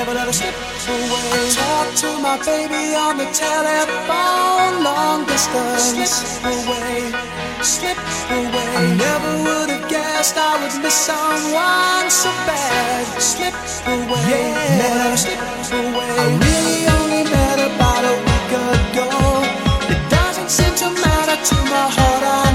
never let her slip away. I talk to my baby on the telephone, long distance. Slip away, slip away. I never would have guessed I would miss someone so bad. Slip away, yeah. never slip away. I really only met about a week ago. It doesn't seem to matter to my heart. I